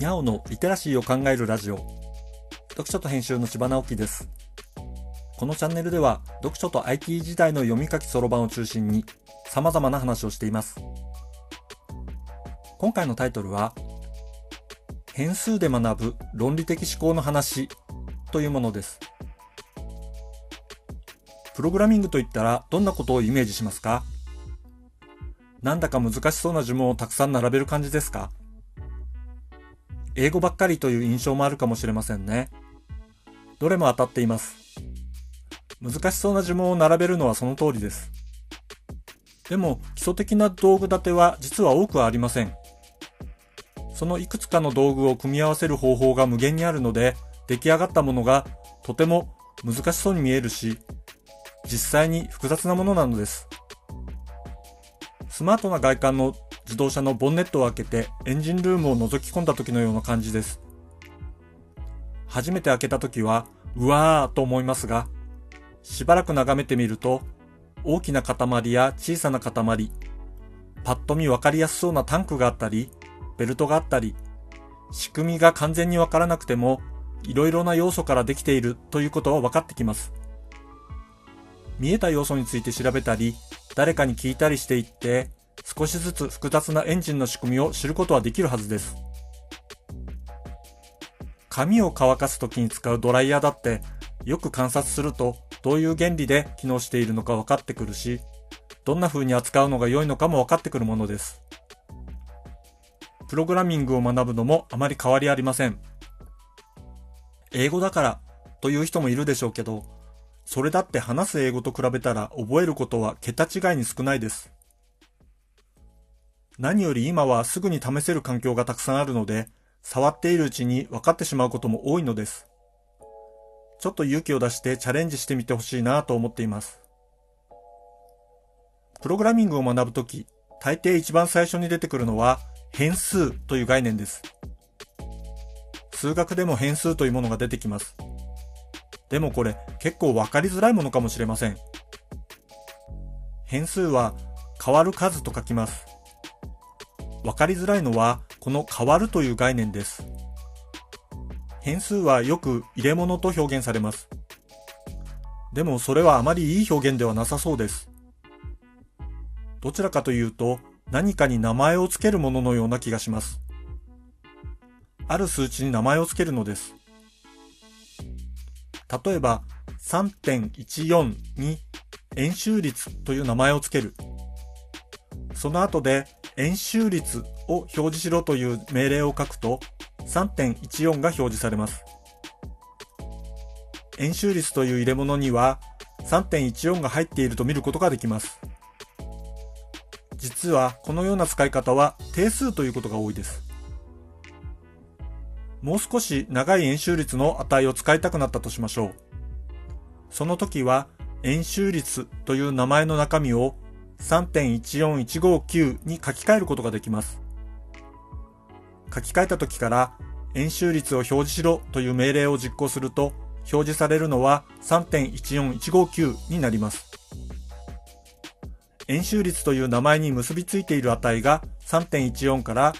にゃおのリテラシーを考えるラジオ。読書と編集の千葉直樹です。このチャンネルでは読書と IT 時代の読み書きそろばんを中心に様々な話をしています。今回のタイトルは変数で学ぶ論理的思考の話というものです。プログラミングといったらどんなことをイメージしますか？なんだか難しそうな呪文をたくさん並べる感じですか？英語ばっかりという印象もあるかもしれませんね。どれも当たっています。難しそうな呪文を並べるのはその通りです。でも基礎的な道具立ては実は多くはありません。そのいくつかの道具を組み合わせる方法が無限にあるので、出来上がったものがとても難しそうに見えるし、実際に複雑なものなのです。スマートな外観の自動車のボンネットを開けてエンジンルームを覗き込んだ時のような感じです。初めて開けた時は、うわーと思いますが、しばらく眺めてみると、大きな塊や小さな塊、パッと見わかりやすそうなタンクがあったり、ベルトがあったり、仕組みが完全にわからなくても、いろいろな要素からできているということは分かってきます。見えた要素について調べたり、誰かに聞いたりしていって、少しずつ複雑なエンジンの仕組みを知ることはできるはずです。髪を乾かす時に使うドライヤーだって、よく観察するとどういう原理で機能しているのか分かってくるし、どんな風に扱うのが良いのかも分かってくるものです。プログラミングを学ぶのもあまり変わりありません。英語だからという人もいるでしょうけど、それだって話す英語と比べたら覚えることは桁違いに少ないです。何より今はすぐに試せる環境がたくさんあるので、触っているうちに分かってしまうことも多いのです。ちょっと勇気を出してチャレンジしてみてほしいなと思っています。プログラミングを学ぶとき、大抵一番最初に出てくるのは変数という概念です。数学でも変数というものが出てきます。でもこれ結構わかりづらいものかもしれません。変数は変わる数と書きます。わかりづらいのはこの変わるという概念です。変数はよく入れ物と表現されます。でもそれはあまりいい表現ではなさそうです。どちらかというと何かに名前を付けるもののような気がします。ある数値に名前を付けるのです。例えば3.14に円周率という名前を付ける。その後で円周率を表示しろという命令を書くと3.14が表示されます。円周率という入れ物には3.14が入っていると見ることができます。実はこのような使い方は定数ということが多いです。もう少し長い円周率の値を使いたくなったとしましょう。その時は円周率という名前の中身を3.14159に書き換えることができます。書き換えた時から円周率を表示しろという命令を実行すると表示されるのは3.14159になります。円周率という名前に結びついている値が3.14から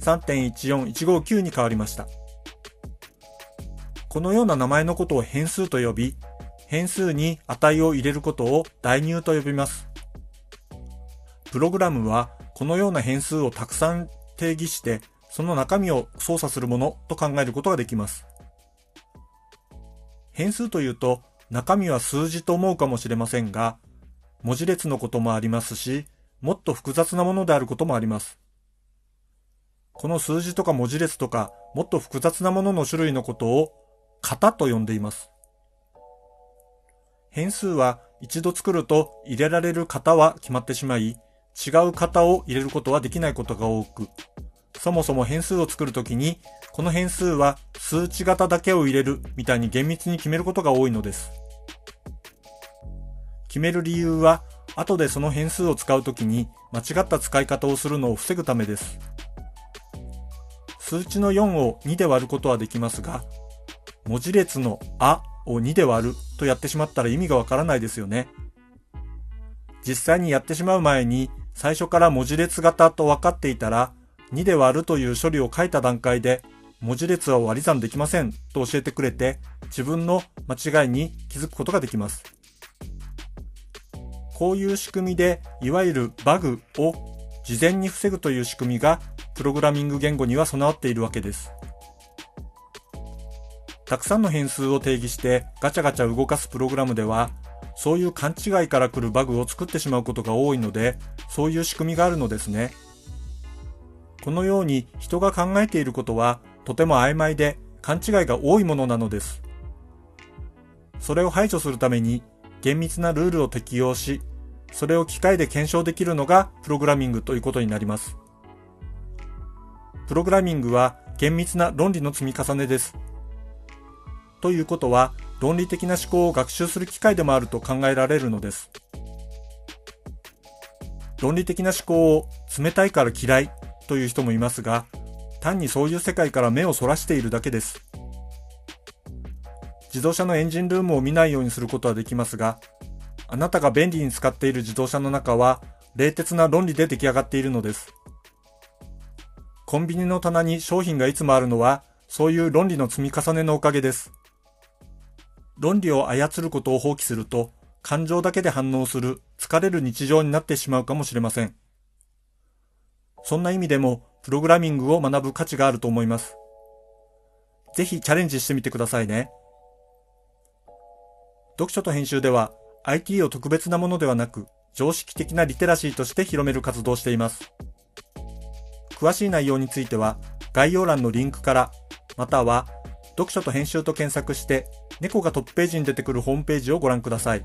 3.14159に変わりました。このような名前のことを変数と呼び、変数に値を入れることを代入と呼びます。プログラムはこのような変数をたくさん定義して、その中身を操作するものと考えることができます。変数というと中身は数字と思うかもしれませんが、文字列のこともありますし、もっと複雑なものであることもあります。この数字とか文字列とか、もっと複雑なものの種類のことを型と呼んでいます。変数は一度作ると入れられる型は決まってしまい、違う型を入れることはできないことが多く、そもそも変数を作るときに、この変数は数値型だけを入れるみたいに厳密に決めることが多いのです。決める理由は、後でその変数を使うときに間違った使い方をするのを防ぐためです。数値の4を2で割ることはできますが、文字列のあを2で割るとやってしまったら意味がわからないですよね。実際にやってしまう前に最初から文字列型と分かっていたら2で割るという処理を書いた段階で文字列は割り算できませんと教えてくれて自分の間違いに気づくことができます。こういう仕組みでいわゆるバグを事前に防ぐという仕組みがプログラミング言語には備わっているわけです。たくさんの変数を定義してガチャガチャ動かすプログラムではそういう勘違いから来るバグを作ってしまうことが多いのでそういう仕組みがあるのですね。このように人が考えていることはとても曖昧で勘違いが多いものなのです。それを排除するために厳密なルールを適用し、それを機械で検証できるのがプログラミングということになります。プログラミングは厳密な論理の積み重ねです。ということは、論理的な思考を学習する機会でもあると考えられるのです。論理的な思考を冷たいから嫌いという人もいますが、単にそういう世界から目をそらしているだけです。自動車のエンジンルームを見ないようにすることはできますが、あなたが便利に使っている自動車の中は、冷徹な論理で出来上がっているのです。コンビニの棚に商品がいつもあるのは、そういう論理の積み重ねのおかげです。論理を操ることを放棄すると、感情だけで反応する疲れる日常になってしまうかもしれません。そんな意味でも、プログラミングを学ぶ価値があると思います。ぜひチャレンジしてみてくださいね。読書と編集では IT を特別なものではなく常識的なリテラシーとして広める活動をしています。詳しい内容については概要欄のリンクからまたは読書と編集と検索して猫がトップページに出てくるホームページをご覧ください。